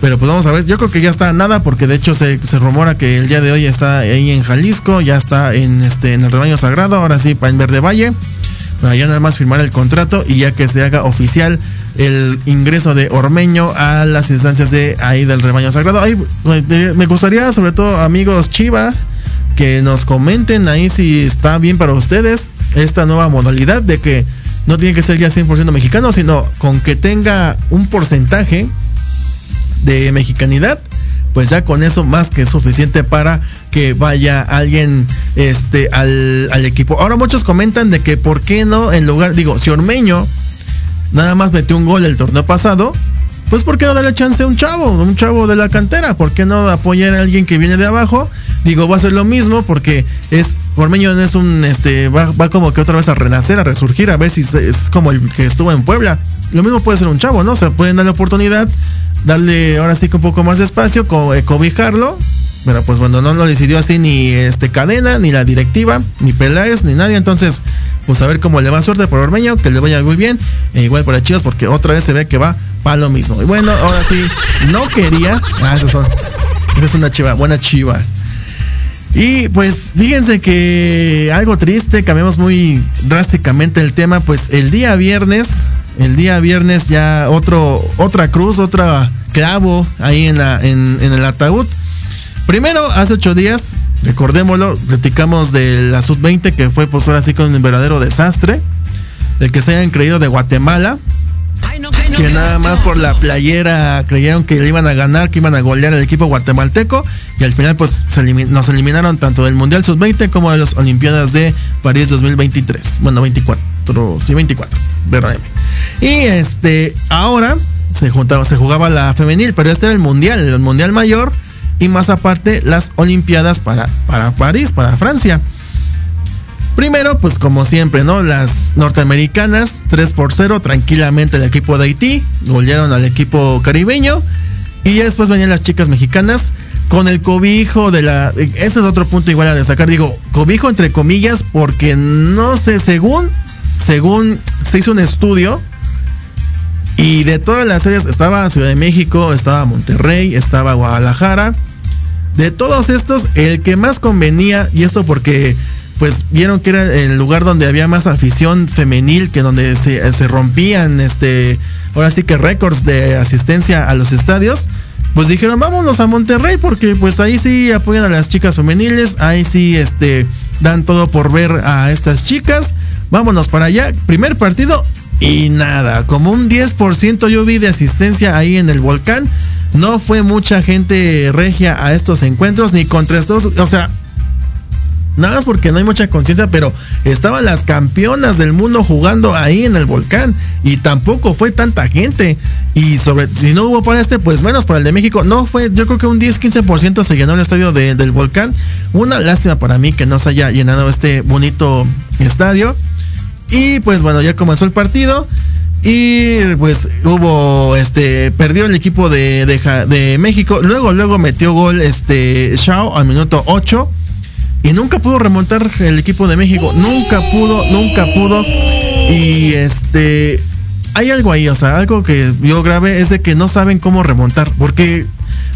Pero pues vamos a ver, yo creo que ya está nada, porque de hecho se, se rumora que el día de hoy está ahí en Jalisco, ya está en este en el rebaño sagrado, ahora sí para en Verde Valle, para ya nada más firmar el contrato y ya que se haga oficial el ingreso de Ormeño a las instancias de ahí del rebaño sagrado. Me gustaría, sobre todo amigos Chiva, que nos comenten ahí si está bien para ustedes esta nueva modalidad de que no tiene que ser ya 100% mexicano, sino con que tenga un porcentaje de mexicanidad, pues ya con eso más que suficiente para que vaya alguien este al, al equipo. Ahora muchos comentan de que por qué no en lugar, digo, si Ormeño nada más metió un gol el torneo pasado, pues por qué no darle chance a un chavo, un chavo de la cantera, por qué no apoyar a alguien que viene de abajo. Digo, va a ser lo mismo porque es Ormeño es un este va, va como que otra vez a renacer, a resurgir, a ver si se- es como el que estuvo en Puebla. Lo mismo puede ser un chavo, ¿no? O sea, pueden darle oportunidad, darle ahora sí que un poco más de espacio, eh, cobijarlo. Pero pues bueno, no lo decidió así ni este cadena, ni la directiva, ni Peláez, ni nadie. Entonces, pues a ver cómo le va suerte por Ormeño, que le vaya muy bien. E igual para Chivas, porque otra vez se ve que va para lo mismo. Y bueno, ahora sí, no quería. Ah, esos son. Es una chiva, buena chiva. Y pues fíjense que algo triste, cambiamos muy drásticamente el tema, pues el día viernes, el día viernes ya otro, otra cruz, otra clavo ahí en, la, en, en el ataúd. Primero, hace ocho días, recordémoslo, platicamos de la Sub-20 que fue pues ahora sí con un verdadero desastre, el que se hayan creído de Guatemala, que nada más por la playera creyeron que le iban a ganar, que iban a golear al equipo guatemalteco y al final pues se nos eliminaron tanto del Mundial Sub-20 como de las Olimpiadas de París 2023. Bueno, 24, sí 24, perdóneme. Y este, ahora se juntaba, se jugaba la femenil, pero este era el Mundial, el Mundial mayor y más aparte las Olimpiadas para, para París, para Francia. Primero, pues como siempre, ¿no? Las norteamericanas, 3 por 0, tranquilamente el equipo de Haití, golearon al equipo caribeño. Y ya después venían las chicas mexicanas con el cobijo de la... Ese es otro punto igual a destacar. Digo, cobijo entre comillas porque no sé, según, según se hizo un estudio y de todas las series estaba Ciudad de México, estaba Monterrey, estaba Guadalajara. De todos estos, el que más convenía, y esto porque pues vieron que era el lugar donde había más afición femenil, que donde se, se rompían este, ahora sí que récords de asistencia a los estadios, pues dijeron vámonos a Monterrey porque pues ahí sí apoyan a las chicas femeniles, ahí sí este dan todo por ver a estas chicas, vámonos para allá, primer partido y nada, como un 10% yo vi de asistencia ahí en el volcán, no fue mucha gente regia a estos encuentros ni contra estos, o sea, Nada más porque no hay mucha conciencia, pero estaban las campeonas del mundo jugando ahí en el volcán y tampoco fue tanta gente. Y sobre si no hubo para este, pues menos para el de México. No fue, yo creo que un 10-15% se llenó el estadio de- del volcán. Una lástima para mí que no se haya llenado este bonito estadio. Y pues bueno, ya comenzó el partido. Y pues hubo, este, perdió el equipo de, de México. Luego, luego metió gol este Shao al minuto 8. Y nunca pudo remontar el equipo de México. Nunca pudo, nunca pudo. Y este. Hay algo ahí, o sea, algo que yo grave es de que no saben cómo remontar. Porque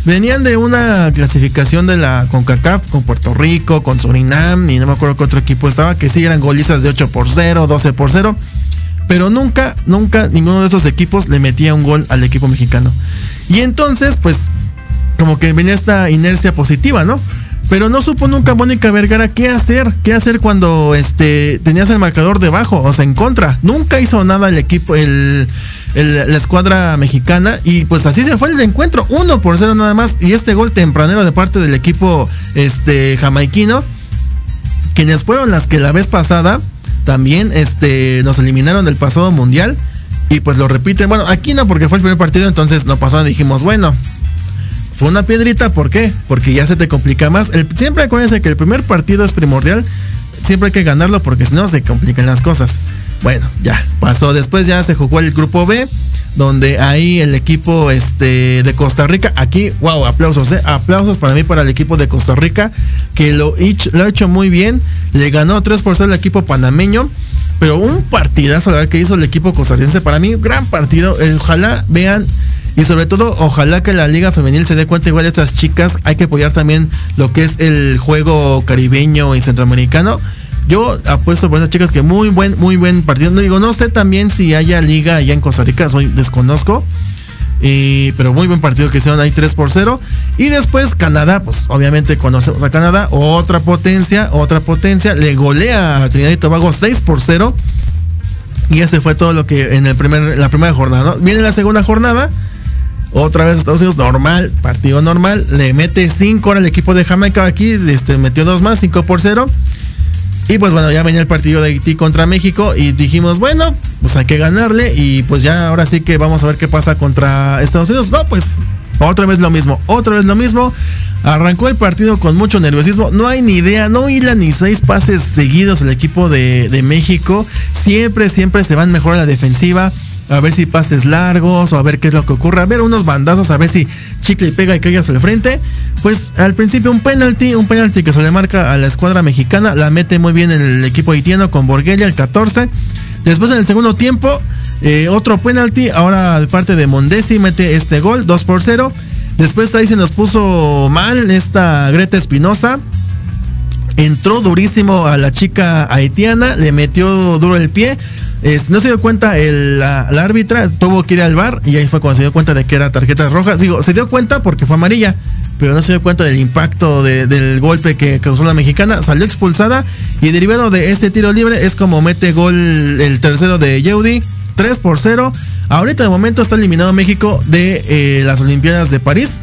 venían de una clasificación de la CONCACAF con Puerto Rico, con Surinam y no me acuerdo qué otro equipo estaba, que sí eran golizas de 8 por 0, 12 por 0. Pero nunca, nunca ninguno de esos equipos le metía un gol al equipo mexicano. Y entonces, pues, como que venía esta inercia positiva, ¿no? Pero no supo nunca Mónica Vergara qué hacer, qué hacer cuando este tenías el marcador debajo, o sea, en contra. Nunca hizo nada el equipo, el, la escuadra mexicana, y pues así se fue el encuentro, uno por cero nada más, y este gol tempranero de parte del equipo este jamaiquino, quienes fueron las que la vez pasada también este nos eliminaron del pasado mundial. Y pues lo repiten, bueno, aquí no porque fue el primer partido, entonces no pasó, dijimos, bueno, fue una piedrita, ¿por qué? Porque ya se te complica más. Siempre acuérdense que el primer partido es primordial. Siempre hay que ganarlo porque si no se complican las cosas. Bueno, ya pasó. Después ya se jugó el grupo B, donde ahí el equipo este, de Costa Rica, aquí, wow, aplausos, eh, aplausos para mí para el equipo de Costa Rica, que lo, ha hecho muy bien. Le ganó 3 por 0 el equipo panameño. Pero un partidazo la verdad, que hizo el equipo costarricense. Para mí, gran partido. Ojalá vean y sobre todo, ojalá que la Liga Femenil se dé cuenta igual de estas chicas. Hay que apoyar también lo que es el juego caribeño y centroamericano. Yo apuesto por esas chicas que muy buen, muy buen partido. No digo, no sé también si haya liga allá en Costa Rica, soy desconozco. Pero muy buen partido que hicieron ahí 3 por 0. Y después Canadá, pues obviamente conocemos a Canadá, otra potencia, otra potencia. Le golea a Trinidad y Tobago 6 por 0. Y ese fue todo lo que en el primer, la primera jornada. Viene la segunda jornada. Otra vez Estados Unidos, normal, partido normal. Le mete 5 ahora el equipo de Jamaica. Aquí este, metió dos más, 5 por 0. Y pues bueno, ya venía el partido de Haití contra México. Y dijimos, bueno, pues hay que ganarle. Y pues ya ahora sí que vamos a ver qué pasa contra Estados Unidos. No, pues otra vez lo mismo, otra vez lo mismo. Arrancó el partido con mucho nerviosismo. No hay ni idea, no hila ni seis pases seguidos el equipo de, de México. Siempre, siempre se van mejor a la defensiva. A ver si pases largos o a ver qué es lo que ocurre. A ver unos bandazos, a ver si chicle y pega y caigas al frente. Pues al principio un penalti, un penalti que se le marca a la escuadra mexicana. La mete muy bien el equipo haitiano con Borgelia, el 14. Después en el segundo tiempo, eh, otro penalti. Ahora de parte de Mondesi mete este gol, 2 por 0. Después ahí se nos puso mal esta Greta Espinosa. Entró durísimo a la chica haitiana, le metió duro el pie. No se dio cuenta el, la, árbitra, tuvo que ir al bar y ahí fue cuando se dio cuenta de que era tarjeta roja. Digo, se dio cuenta porque fue amarilla, pero no se dio cuenta del impacto de- del golpe que causó la mexicana. Salió expulsada y derivado de este tiro libre es como mete gol el tercero de Yeudi. 3 por 0. Ahorita de momento está eliminado México de eh, las Olimpiadas de París.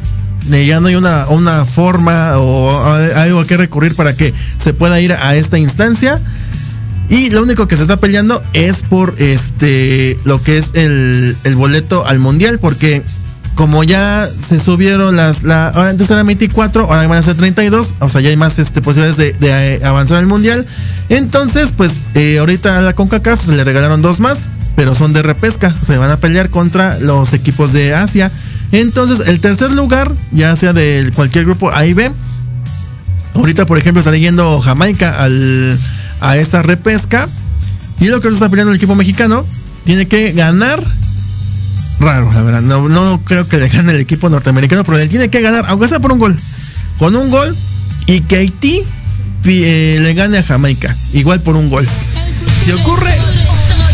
Ya no hay una, una forma o algo que recurrir para que se pueda ir a esta instancia. Y lo único que se está peleando es por este lo que es el, el boleto al mundial. Porque como ya se subieron las. La, ahora antes eran 24, ahora van a ser 32. O sea, ya hay más este, posibilidades de, de, eh, avanzar al mundial. Entonces, pues eh, ahorita a la CONCACAF se le regalaron dos más. Pero son de repesca. O sea, van a pelear contra los equipos de Asia. Entonces, el tercer lugar, ya sea de cualquier grupo A y B, Ahorita, por ejemplo, está yendo Jamaica al, a esa repesca. Y lo que está peleando el equipo mexicano. Tiene que ganar. Raro, la verdad. No, no creo que le gane el equipo norteamericano, pero él tiene que ganar, aunque sea por un gol. Con un gol. Y que Haití eh, le gane a Jamaica. Igual por un gol. Si ocurre.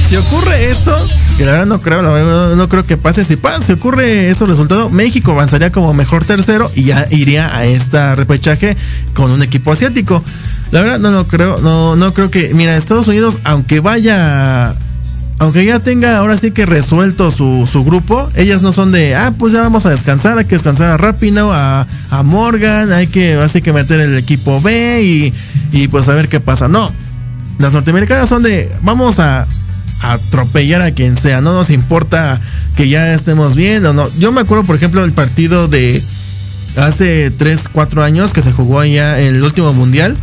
Si ocurre esto, que la verdad no creo, no, no creo que pase. Si pasa, si ocurre estos resultados, México avanzaría como mejor tercero y ya iría a esta repechaje con un equipo asiático. La verdad no, no creo, no, no creo que, mira, Estados Unidos, aunque vaya, aunque ya tenga ahora sí que resuelto su, su grupo, ellas no son de, ah, pues ya vamos a descansar, hay que descansar a Rapino, a, a Morgan, hay que, así que meter el equipo B y, y pues a ver qué pasa. No, las norteamericanas son de, vamos a atropellar a quien sea, no nos importa que ya estemos bien o no. Yo me acuerdo, por ejemplo, el partido de hace 3, 4 años que se jugó allá el último mundial,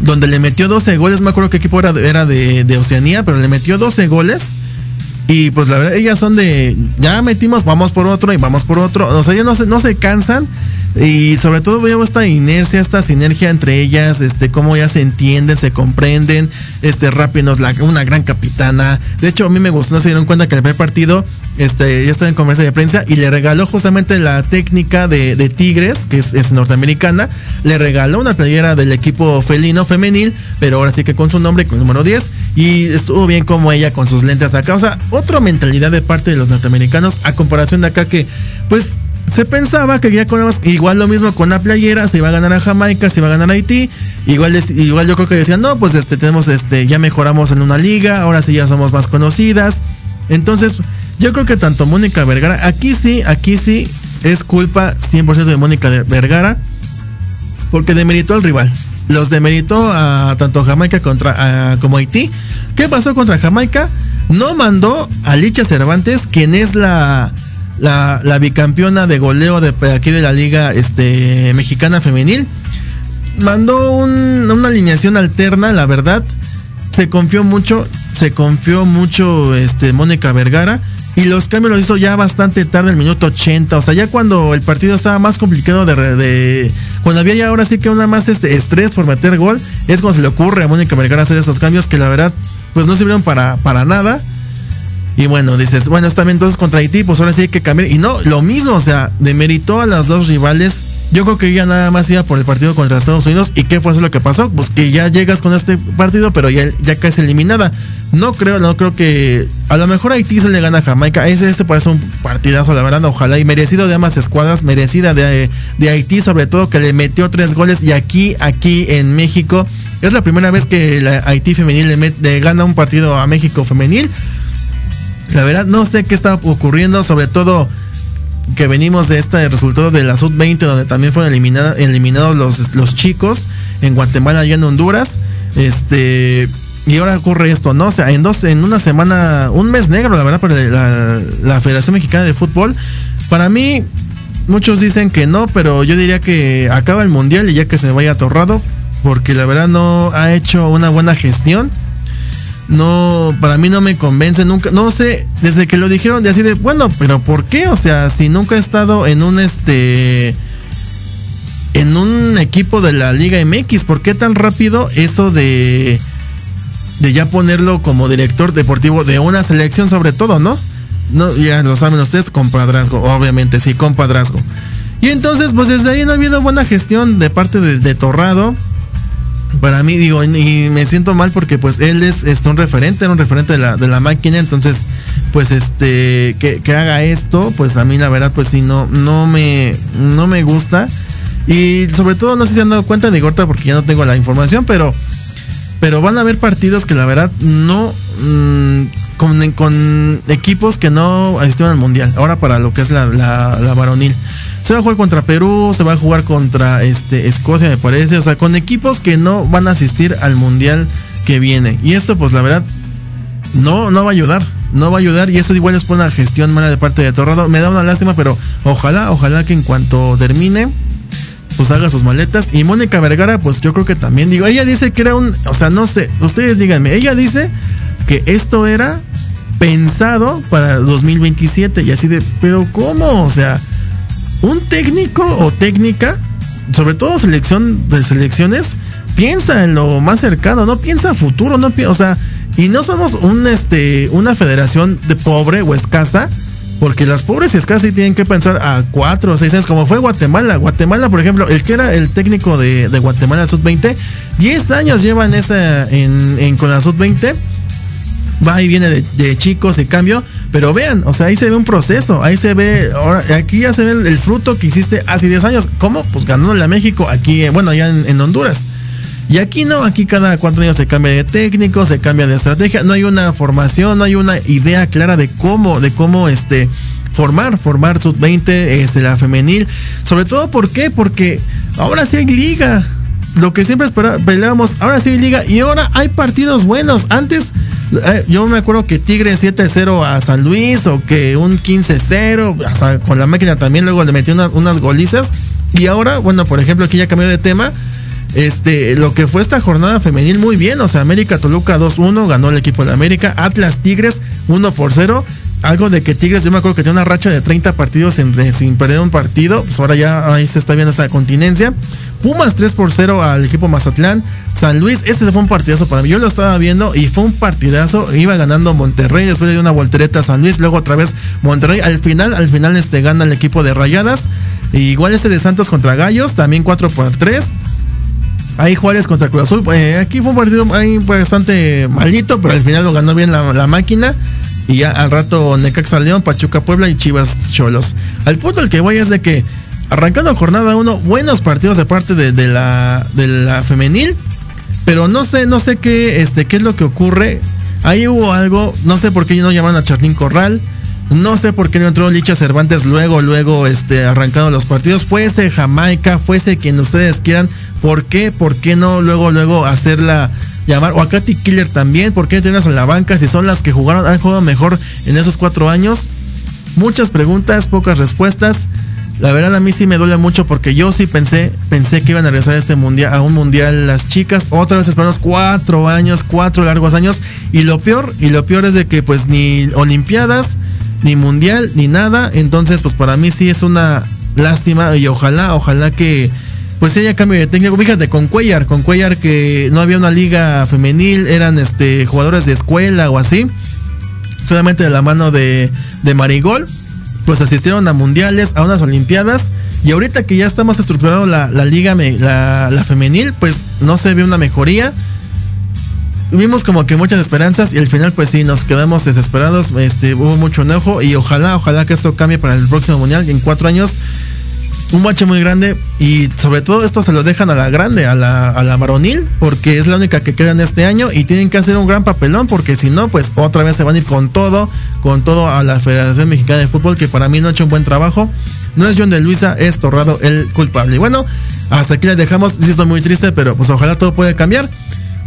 donde le metió 12 goles, me acuerdo qué equipo era, era de, de Oceanía, pero le metió 12 goles. Y pues la verdad, ellas son de, ya metimos, vamos por otro y vamos por otro. O sea, ellos no se, no se cansan. Y sobre todo veo esta inercia, esta sinergia entre ellas, este, cómo ya se entienden, se comprenden. Este, Rappi nos la, una gran capitana. De hecho, a mí me gustó, no se dieron cuenta que el primer partido, este, ya estaba en conversa de prensa y le regaló justamente la técnica de, de Tigres, que es, es norteamericana. Le regaló una playera del equipo felino femenil, pero ahora sí que con su nombre, con el número 10. Y estuvo bien como ella con sus lentes acá. O sea, otra mentalidad de parte de los norteamericanos a comparación de acá que, pues, se pensaba que ya con igual lo mismo con la playera, se iba a ganar a Jamaica, se iba a ganar a Haití, igual igual yo creo que decían, "No, pues este tenemos este ya mejoramos en una liga, ahora sí ya somos más conocidas." Entonces, yo creo que tanto Mónica Vergara, aquí sí, aquí sí es culpa 100% de Mónica Vergara porque demeritó al rival. Los demeritó a tanto Jamaica contra a- como Haití. ¿Qué pasó contra Jamaica? No mandó a Licha Cervantes, quien es la, la, la bicampeona de goleo de aquí de la liga este, mexicana femenil. Mandó un- una alineación alterna, la verdad. Se confió mucho, se confió mucho este, Mónica Vergara. Y los cambios los hizo ya bastante tarde, el minuto 80. O sea, ya cuando el partido estaba más complicado de, de- Cuando había ya ahora sí que una más este estrés por meter gol, es cuando se le ocurre a Mónica Vergara hacer esos cambios que la verdad, pues no sirvieron para, para nada. Y bueno, dices, bueno, está bien, entonces contra Haití, pues ahora sí hay que cambiar. Y no, lo mismo, o sea, demeritó a las dos rivales. Yo creo que ya nada más iba por el partido contra Estados Unidos. ¿Y qué fue eso lo que pasó? Pues que ya llegas con este partido, pero ya, ya caes eliminada. No creo, no creo que. A lo mejor Haití se le gana a Jamaica. Ese, ese parece un partidazo, la verdad, ojalá. Y merecido de ambas escuadras, merecida de, de Haití, sobre todo que le metió tres goles. Y aquí, aquí en México, es la primera vez que la Haití femenil le, met- le gana un partido a México femenil. La verdad, no sé qué está ocurriendo, sobre todo que venimos de este resultado de la Sub-20, donde también fueron eliminados los, los chicos en Guatemala y en Honduras. Este. Y ahora ocurre esto, ¿no? O sea, en dos, en una semana, un mes negro, la verdad, para la, Federación Mexicana de Fútbol. Para mí, muchos dicen que no, pero yo diría que acaba el mundial y ya que se vaya atorrado, porque la verdad no ha hecho una buena gestión no, para mí no me convence nunca, no sé, desde que lo dijeron de así de, bueno, pero ¿por qué? O sea, si nunca he estado en un este en un equipo de la Liga MX, ¿por qué tan rápido eso de de ya ponerlo como director deportivo de una selección sobre todo, ¿no? No, ya lo saben ustedes, compadrazgo, obviamente, sí, compadrazgo. Y entonces, pues desde ahí no ha habido buena gestión de parte de, de Torrado para mí digo y me siento mal porque pues él es este, un referente un referente de la, de la máquina entonces pues este que, que haga esto pues a mí la verdad pues sí no no me no me gusta. Y sobre todo no sé si han dado cuenta de Gorta porque ya no tengo la información pero pero van a haber partidos que la verdad no mm, con, con equipos que no asistieron al mundial. Ahora para lo que es la, la, la varonil se va a jugar contra Perú, se va a jugar contra este Escocia, me parece, o sea, con equipos que no van a asistir al mundial que viene. Y eso, pues la verdad, no, no va a ayudar, no va a ayudar. Y eso igual es por una gestión mala de parte de Torrado. Me da una lástima, pero ojalá, ojalá que en cuanto termine, pues haga sus maletas. Y Mónica Vergara, pues yo creo que también, digo, ella dice que era un, o sea, no sé, ustedes díganme, ella dice que esto era pensado para 2027 y así de, pero ¿cómo? O sea, un técnico o técnica, sobre todo selección de selecciones, piensa en lo más cercano, no piensa futuro, no pi- o sea, y no somos este una federación de pobre o escasa, porque las pobres y escasas sí tienen que pensar a cuatro o seis años, como fue Guatemala. Guatemala, por ejemplo, el que era el técnico de, de Guatemala Sub-20, 10 años lleva en esa, en, con la Sub-20 va y viene de, de chicos y cambio. Pero vean, o sea, ahí se ve un proceso, ahí se ve, ahora, aquí ya se ve el, fruto que hiciste hace 10 años. ¿Cómo? Pues ganándole a México, aquí, eh, bueno, allá en, en Honduras. Y aquí no, aquí cada cuatro años se cambia de técnico, se cambia de estrategia, no hay una formación, no hay una idea clara de cómo, de cómo este formar, formar sub 20, este, la femenil. Sobre todo, ¿por qué? Porque ahora sí hay liga. Lo que siempre peleábamos, ahora sí liga y ahora hay partidos buenos. Antes, eh, yo me acuerdo que Tigre 7-0 a San Luis o que un 15-0, hasta con la máquina también luego le metió una- unas golizas. Y ahora, bueno, por ejemplo, aquí ya cambió de tema. Este, lo que fue esta jornada femenil muy bien. O sea, América Toluca 2-1, ganó el equipo de América. Atlas Tigres 1 por 0. Algo de que Tigres, yo me acuerdo que tenía una racha de 30 partidos sin, perder un partido. Pues ahora ya ahí se está viendo esta continencia. Pumas 3 por 0 al equipo Mazatlán. San Luis, este fue un partidazo para mí. Yo lo estaba viendo y fue un partidazo. Iba ganando Monterrey, después de una voltereta a San Luis, luego otra vez Monterrey. Al final, al final este gana el equipo de Rayadas. Igual este de Santos contra Gallos, también 4 por 3. Ahí Juárez contra Cruz Azul. Eh, aquí fue un partido ahí bastante malito, pero al final lo ganó bien la, máquina. Y ya al rato Necaxa León, Pachuca Puebla y Chivas Cholos. Al punto al que voy es de que arrancando jornada 1, buenos partidos de parte de, la, de la femenil. Pero no sé, no sé qué, este, qué es lo que ocurre. Ahí hubo algo, no sé por qué no llamaron a Charlín Corral. No sé por qué no entró Licha Cervantes luego, luego, este, arrancando los partidos. Fuese Jamaica, fuese quien ustedes quieran. ¿Por qué? ¿Por qué no luego, luego hacerla llamar? O a Katy Killer también. ¿Por qué tenerlas en la banca si son las que jugaron, han jugado mejor en esos cuatro años? Muchas preguntas, pocas respuestas. La verdad a mí sí me duele mucho porque yo sí pensé, pensé que iban a regresar a este mundial, a un mundial las chicas. Otra vez esperamos cuatro años, cuatro largos años. Y lo peor, y lo peor es de que pues ni Olimpiadas, ni mundial, ni nada. Entonces, pues para mí sí es una lástima. Y ojalá, ojalá que pues haya cambio de técnico. Fíjate, con Cuellar, con Cuellar que no había una liga femenil, eran este jugadores de escuela o así. Solamente de la mano de, de Marigol pues asistieron a mundiales, a unas olimpiadas. Y ahorita que ya está más estructurado la, la liga, la, la, femenil, pues no se ve una mejoría. Vimos como que muchas esperanzas y al final pues sí, nos quedamos desesperados. Este, hubo mucho enojo y ojalá, ojalá que esto cambie para el próximo mundial. En cuatro años un bache muy grande y sobre todo esto se lo dejan a la grande, a la, a la varonil, porque es la única que queda en este año y tienen que hacer un gran papelón porque si no, pues otra vez se van a ir con todo, con todo a la Federación Mexicana de Fútbol que para mí no ha hecho un buen trabajo. No es John de Luisa, es Torrado el culpable. Y bueno, hasta aquí les dejamos, sí estoy muy triste, pero pues ojalá todo pueda cambiar.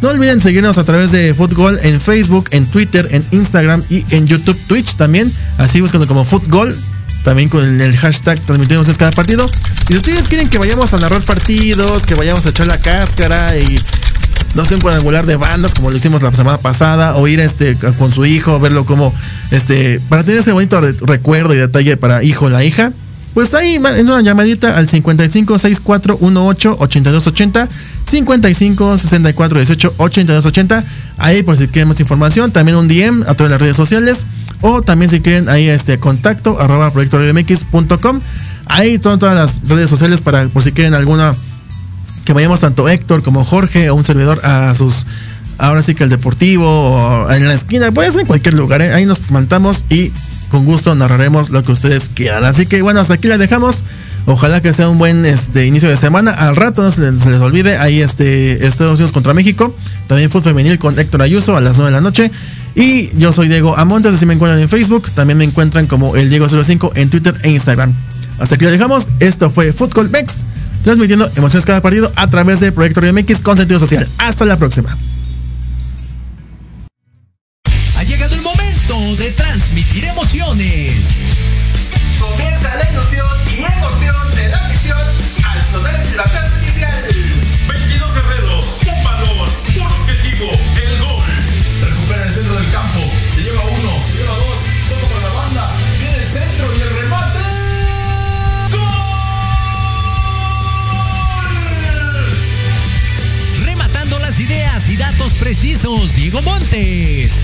No olviden seguirnos a través de Fútbol en Facebook, en Twitter, en Instagram y en YouTube, Twitch también. Así buscando como Fútbol también con el hashtag transmitimos cada partido. Y si ustedes quieren que vayamos a narrar partidos, que vayamos a echar la cáscara y no sé, un cuadrangular de bandas como lo hicimos la semana pasada, o ir este, con su hijo, verlo como, este, para tener ese bonito recuerdo y detalle para hijo o la hija, pues ahí en una llamadita al 55 64 18 82 80 55 64 18 82 80 ahí por si quieren más información también un DM a través de las redes sociales o también si quieren ahí este contacto arroba proyectoradiomx.com ahí son todas las redes sociales para por si quieren alguna que vayamos tanto Héctor como Jorge o un servidor a sus ahora sí que el deportivo o en la esquina puede ser en cualquier lugar ¿eh? ahí nos mantamos y con gusto narraremos lo que ustedes quieran. Así que bueno, hasta aquí la dejamos. Ojalá que sea un buen este inicio de semana. Al rato no se les, olvide, ahí este Estados Unidos contra México. También fútbol femenil con Héctor Ayuso a las 9 de la noche. Y yo soy Diego Amontes, así me encuentran en Facebook. También me encuentran como el Diego05 en Twitter e Instagram. Hasta aquí la dejamos. Esto fue Fútbol Mex, transmitiendo emociones cada partido a través de Proyecto MX con sentido social. Hasta la próxima. De transmitir emociones. Comienza la ilusión y emoción de la misión al sonar el silbatazo inicial. 22 guerreros, un valor, un objetivo, el gol. Recupera el centro del campo. Se lleva uno, se lleva dos. Toca para la banda. Viene el centro y el remate. Rematando las ideas y datos precisos, Diego Montes.